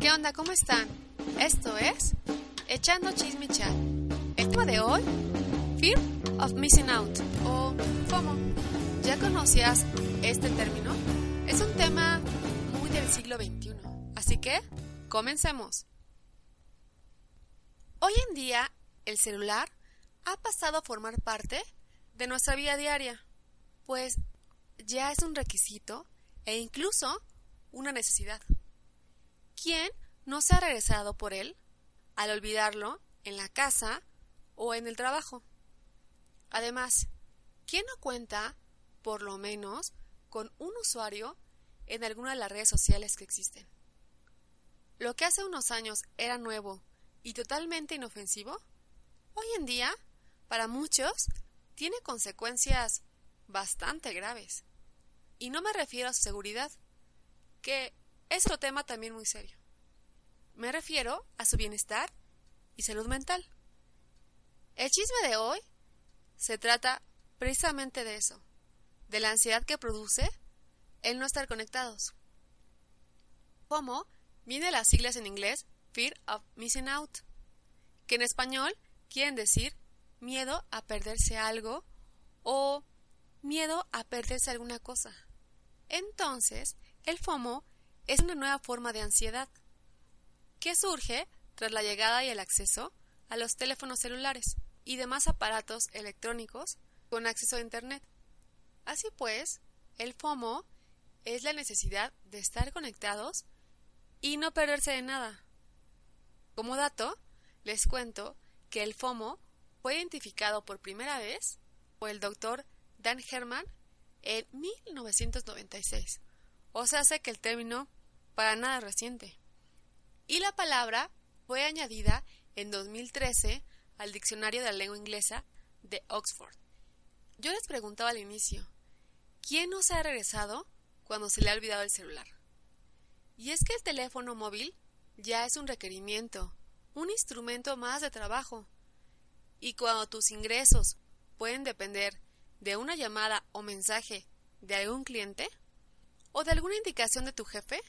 ¿Qué onda? ¿Cómo están? Esto es Echando Chisme Chat. El tema de hoy, Fear of Missing Out o FOMO. ¿Ya conocías este término? Es un tema muy del siglo XXI. Así que, comencemos. Hoy en día, el celular ha pasado a formar parte de nuestra vida diaria, pues ya es un requisito e incluso una necesidad. ¿Quién no se ha regresado por él al olvidarlo en la casa o en el trabajo? Además, ¿quién no cuenta, por lo menos, con un usuario en alguna de las redes sociales que existen? Lo que hace unos años era nuevo y totalmente inofensivo, hoy en día, para muchos, tiene consecuencias bastante graves. Y no me refiero a su seguridad, que es otro tema también muy serio. Me refiero a su bienestar y salud mental. El chisme de hoy se trata precisamente de eso, de la ansiedad que produce el no estar conectados. FOMO viene de las siglas en inglés Fear of Missing Out, que en español quieren decir miedo a perderse algo o miedo a perderse alguna cosa. Entonces, el FOMO es una nueva forma de ansiedad que surge tras la llegada y el acceso a los teléfonos celulares y demás aparatos electrónicos con acceso a Internet. Así pues, el FOMO es la necesidad de estar conectados y no perderse de nada. Como dato, les cuento que el FOMO fue identificado por primera vez por el doctor Dan Herman en 1996. O sea, hace que el término para nada reciente. Y la palabra fue añadida en 2013 al Diccionario de la Lengua Inglesa de Oxford. Yo les preguntaba al inicio, ¿quién no se ha regresado cuando se le ha olvidado el celular? Y es que el teléfono móvil ya es un requerimiento, un instrumento más de trabajo. Y cuando tus ingresos pueden depender de una llamada o mensaje de algún cliente o de alguna indicación de tu jefe,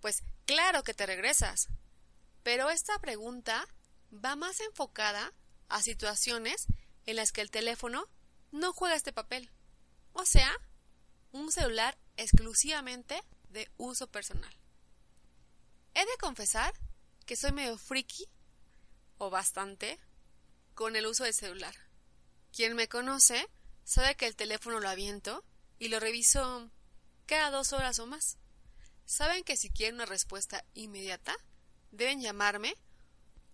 pues claro que te regresas. Pero esta pregunta va más enfocada a situaciones en las que el teléfono no juega este papel. O sea, un celular exclusivamente de uso personal. He de confesar que soy medio friki, o bastante, con el uso del celular. Quien me conoce sabe que el teléfono lo aviento y lo reviso cada dos horas o más saben que si quieren una respuesta inmediata, deben llamarme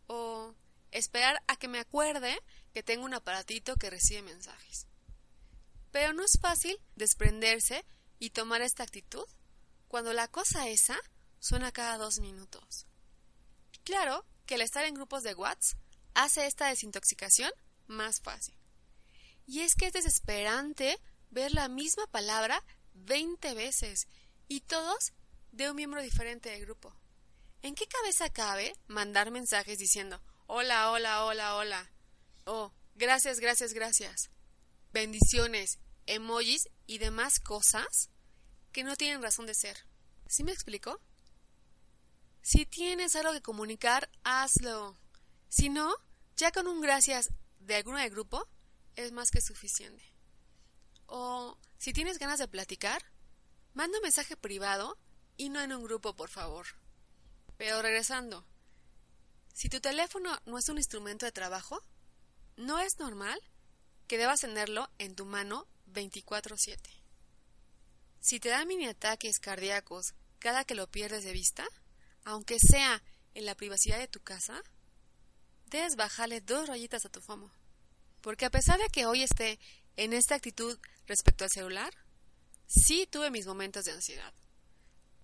o esperar a que me acuerde que tengo un aparatito que recibe mensajes. Pero no es fácil desprenderse y tomar esta actitud cuando la cosa esa suena cada dos minutos. Claro que el estar en grupos de WhatsApp hace esta desintoxicación más fácil. Y es que es desesperante ver la misma palabra 20 veces y todos de un miembro diferente del grupo. ¿En qué cabeza cabe mandar mensajes diciendo hola, hola, hola, hola? Oh, gracias, gracias, gracias. Bendiciones, emojis y demás cosas que no tienen razón de ser. ¿Sí me explico? Si tienes algo que comunicar, hazlo. Si no, ya con un gracias de alguno del grupo es más que suficiente. O si tienes ganas de platicar, manda un mensaje privado y no en un grupo, por favor. Pero regresando, si tu teléfono no es un instrumento de trabajo, no es normal que debas tenerlo en tu mano 24/7. Si te dan mini ataques cardíacos cada que lo pierdes de vista, aunque sea en la privacidad de tu casa, debes bajarle dos rayitas a tu FOMO. Porque a pesar de que hoy esté en esta actitud respecto al celular, sí tuve mis momentos de ansiedad.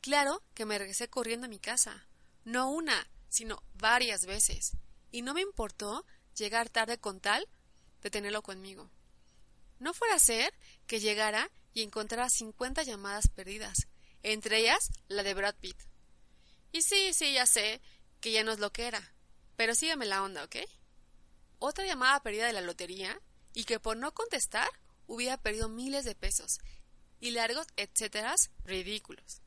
Claro que me regresé corriendo a mi casa. No una, sino varias veces, y no me importó llegar tarde con tal de tenerlo conmigo. No fuera a ser que llegara y encontrara 50 llamadas perdidas, entre ellas la de Brad Pitt. Y sí, sí, ya sé que ya no es lo que era, pero sígueme la onda, ¿ok? Otra llamada perdida de la lotería y que por no contestar hubiera perdido miles de pesos y largos etcéteras ridículos.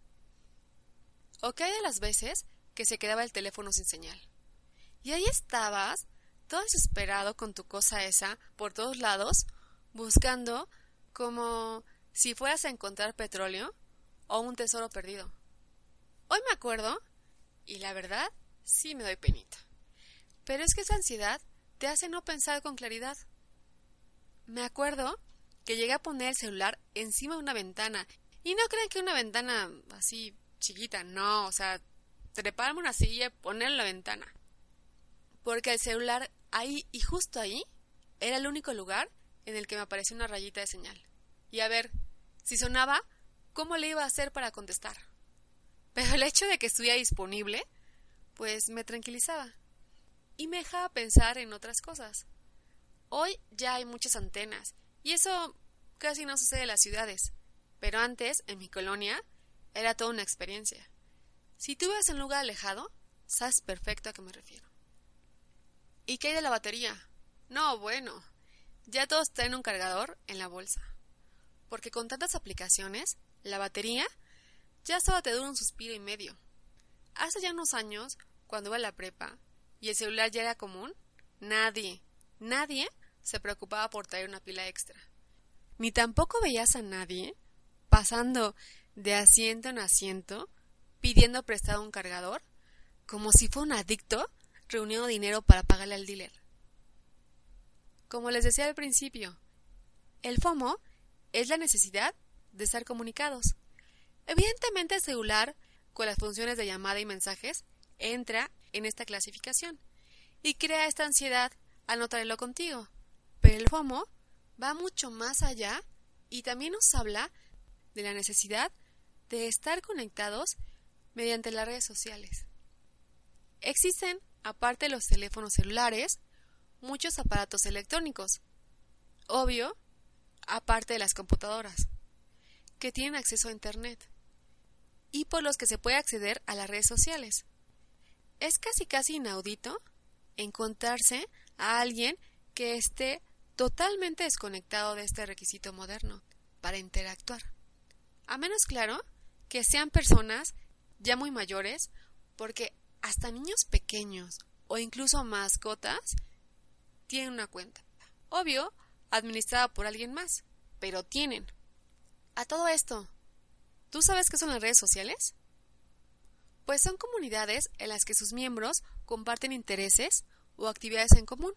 ¿O qué hay de las veces que se quedaba el teléfono sin señal? Y ahí estabas, todo desesperado con tu cosa esa, por todos lados, buscando como si fueras a encontrar petróleo o un tesoro perdido. Hoy me acuerdo, y la verdad, sí me doy penita. Pero es que esa ansiedad te hace no pensar con claridad. Me acuerdo que llegué a poner el celular encima de una ventana. Y no crean que una ventana así chiquita, no, o sea, treparme una silla y ponerla en la ventana. Porque el celular ahí y justo ahí era el único lugar en el que me apareció una rayita de señal. Y a ver, si sonaba, ¿cómo le iba a hacer para contestar? Pero el hecho de que estuviera disponible, pues me tranquilizaba y me dejaba pensar en otras cosas. Hoy ya hay muchas antenas y eso casi no sucede en las ciudades, pero antes, en mi colonia, era toda una experiencia. Si tú ves un lugar alejado, sabes perfecto a qué me refiero. ¿Y qué hay de la batería? No, bueno, ya todos traen un cargador en la bolsa. Porque con tantas aplicaciones, la batería ya solo te dura un suspiro y medio. Hace ya unos años, cuando iba a la prepa y el celular ya era común, nadie, nadie se preocupaba por traer una pila extra. Ni tampoco veías a nadie pasando de asiento en asiento pidiendo prestado un cargador, como si fuera un adicto reuniendo dinero para pagarle al dealer. Como les decía al principio, el FOMO es la necesidad de estar comunicados. Evidentemente el celular, con las funciones de llamada y mensajes, entra en esta clasificación y crea esta ansiedad al no traerlo contigo. Pero el FOMO va mucho más allá y también nos habla de la necesidad de estar conectados mediante las redes sociales. Existen, aparte de los teléfonos celulares, muchos aparatos electrónicos. Obvio, aparte de las computadoras, que tienen acceso a Internet y por los que se puede acceder a las redes sociales. Es casi casi inaudito encontrarse a alguien que esté totalmente desconectado de este requisito moderno para interactuar. A menos claro que sean personas ya muy mayores, porque hasta niños pequeños o incluso mascotas tienen una cuenta. Obvio, administrada por alguien más, pero tienen. A todo esto, ¿tú sabes qué son las redes sociales? Pues son comunidades en las que sus miembros comparten intereses o actividades en común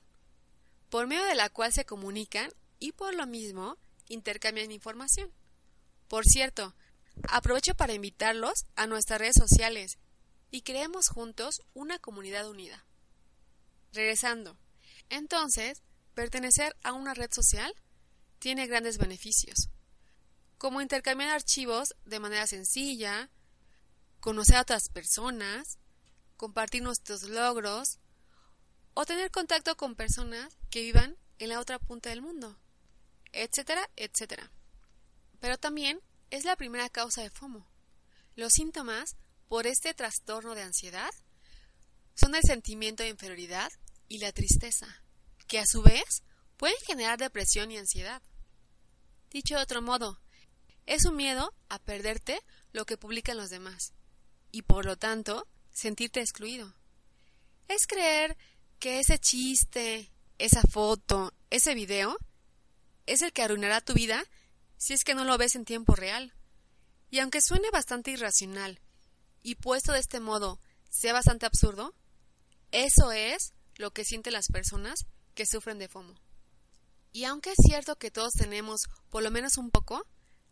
por medio de la cual se comunican y por lo mismo intercambian información. Por cierto, aprovecho para invitarlos a nuestras redes sociales y creemos juntos una comunidad unida. Regresando. Entonces, pertenecer a una red social tiene grandes beneficios, como intercambiar archivos de manera sencilla, conocer a otras personas, compartir nuestros logros, o tener contacto con personas que vivan en la otra punta del mundo, etcétera, etcétera. Pero también es la primera causa de FOMO. Los síntomas por este trastorno de ansiedad son el sentimiento de inferioridad y la tristeza, que a su vez pueden generar depresión y ansiedad. Dicho de otro modo, es un miedo a perderte lo que publican los demás y por lo tanto sentirte excluido. Es creer que ese chiste, esa foto, ese video es el que arruinará tu vida si es que no lo ves en tiempo real. Y aunque suene bastante irracional y puesto de este modo sea bastante absurdo, eso es lo que sienten las personas que sufren de FOMO. Y aunque es cierto que todos tenemos por lo menos un poco,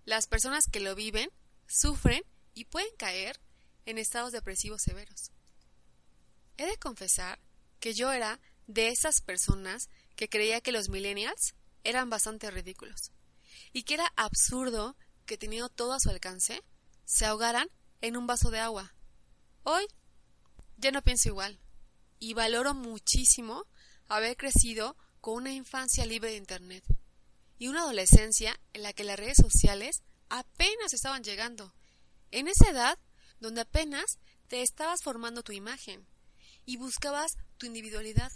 las personas que lo viven sufren y pueden caer en estados depresivos severos. He de confesar que yo era de esas personas que creía que los millennials eran bastante ridículos y que era absurdo que teniendo todo a su alcance se ahogaran en un vaso de agua. Hoy ya no pienso igual. y valoro muchísimo haber crecido con una infancia libre de Internet y una adolescencia en la que las redes sociales apenas estaban llegando. En esa edad donde apenas te estabas formando tu imagen y buscabas tu individualidad.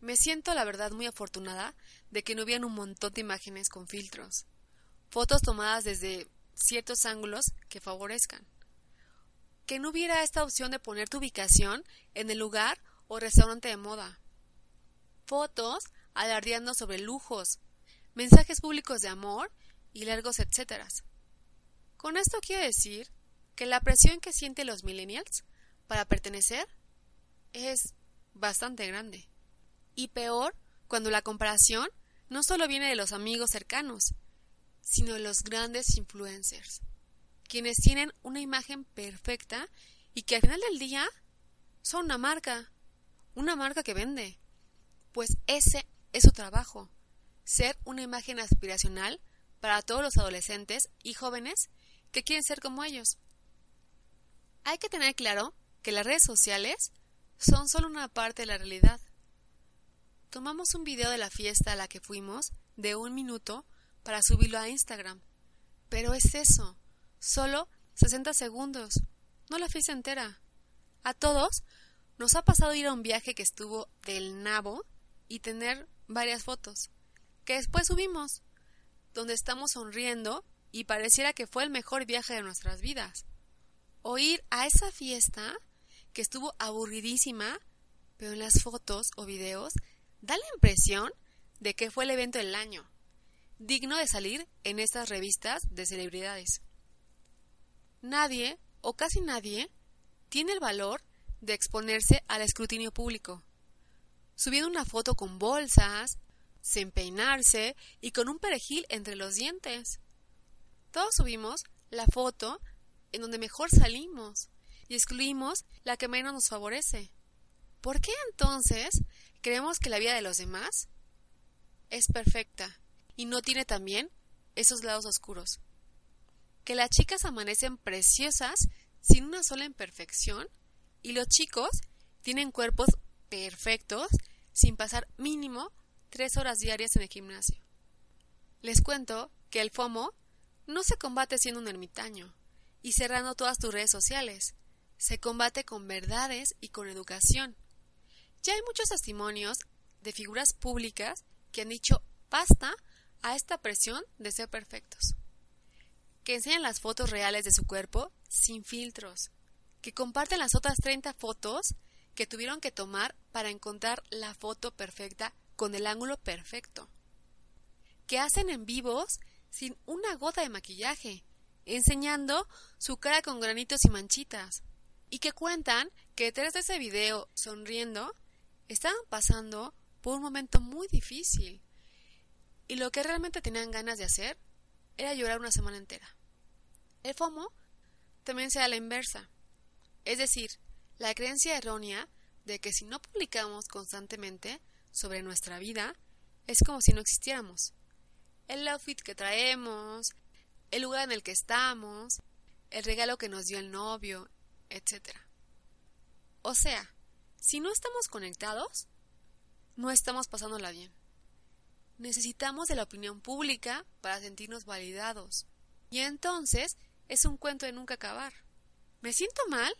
Me siento, la verdad, muy afortunada de que no hubieran un montón de imágenes con filtros, fotos tomadas desde ciertos ángulos que favorezcan. Que no hubiera esta opción de poner tu ubicación en el lugar o restaurante de moda. Fotos alardeando sobre lujos, mensajes públicos de amor y largos etcéteras. Con esto quiero decir que la presión que sienten los millennials para pertenecer es bastante grande. Y peor cuando la comparación no solo viene de los amigos cercanos, sino de los grandes influencers, quienes tienen una imagen perfecta y que al final del día son una marca, una marca que vende. Pues ese es su trabajo, ser una imagen aspiracional para todos los adolescentes y jóvenes que quieren ser como ellos. Hay que tener claro que las redes sociales son solo una parte de la realidad. Tomamos un video de la fiesta a la que fuimos de un minuto para subirlo a Instagram. Pero es eso, solo 60 segundos, no la fiesta entera. A todos nos ha pasado ir a un viaje que estuvo del nabo y tener varias fotos, que después subimos, donde estamos sonriendo y pareciera que fue el mejor viaje de nuestras vidas. O ir a esa fiesta que estuvo aburridísima, pero en las fotos o videos da la impresión de que fue el evento del año, digno de salir en estas revistas de celebridades. Nadie, o casi nadie, tiene el valor de exponerse al escrutinio público, subiendo una foto con bolsas, sin peinarse y con un perejil entre los dientes. Todos subimos la foto en donde mejor salimos y excluimos la que menos nos favorece. ¿Por qué entonces creemos que la vida de los demás es perfecta y no tiene también esos lados oscuros? Que las chicas amanecen preciosas sin una sola imperfección y los chicos tienen cuerpos perfectos sin pasar mínimo tres horas diarias en el gimnasio. Les cuento que el FOMO no se combate siendo un ermitaño y cerrando todas tus redes sociales. Se combate con verdades y con educación. Ya hay muchos testimonios de figuras públicas que han dicho basta a esta presión de ser perfectos. Que enseñan las fotos reales de su cuerpo sin filtros. Que comparten las otras 30 fotos que tuvieron que tomar para encontrar la foto perfecta con el ángulo perfecto. Que hacen en vivos sin una gota de maquillaje, enseñando su cara con granitos y manchitas. Y que cuentan que detrás de ese video, sonriendo, estaban pasando por un momento muy difícil. Y lo que realmente tenían ganas de hacer era llorar una semana entera. El FOMO también se da la inversa. Es decir, la creencia errónea de que si no publicamos constantemente sobre nuestra vida, es como si no existiéramos. El outfit que traemos, el lugar en el que estamos, el regalo que nos dio el novio, etc. O sea, si no estamos conectados, no estamos pasándola bien. Necesitamos de la opinión pública para sentirnos validados. Y entonces es un cuento de nunca acabar. Me siento mal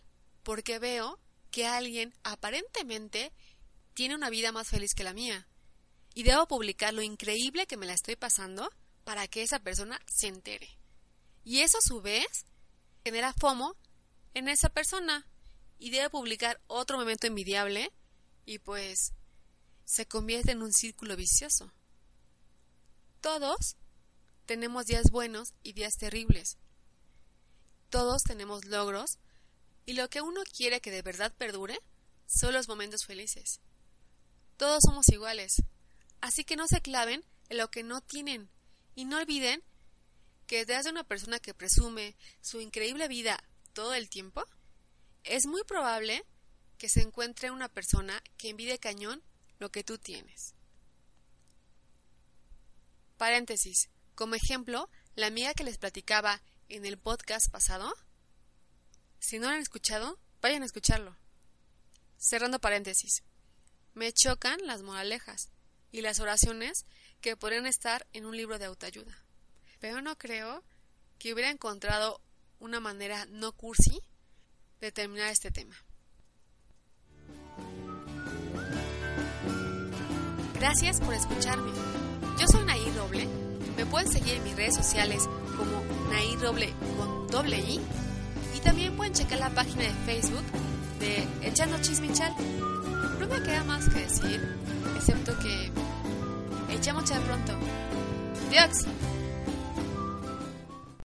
porque veo que alguien aparentemente tiene una vida más feliz que la mía. Y debo publicar lo increíble que me la estoy pasando para que esa persona se entere. Y eso a su vez genera FOMO en esa persona y debe publicar otro momento envidiable y pues se convierte en un círculo vicioso. Todos tenemos días buenos y días terribles. Todos tenemos logros y lo que uno quiere que de verdad perdure son los momentos felices. Todos somos iguales, así que no se claven en lo que no tienen y no olviden que detrás de una persona que presume su increíble vida todo el tiempo, es muy probable que se encuentre una persona que envidie cañón lo que tú tienes. Paréntesis. Como ejemplo, la amiga que les platicaba en el podcast pasado si no lo han escuchado, vayan a escucharlo. Cerrando paréntesis. Me chocan las moralejas y las oraciones que podrían estar en un libro de autoayuda. Pero no creo que hubiera encontrado una manera no cursi de terminar este tema. Gracias por escucharme. Yo soy Nair Roble. Me pueden seguir en mis redes sociales como Nair Roble con doble I. Y también pueden checar la página de Facebook de Echando Chismichal. No me queda más que decir, excepto que echamos ya pronto. Adiós.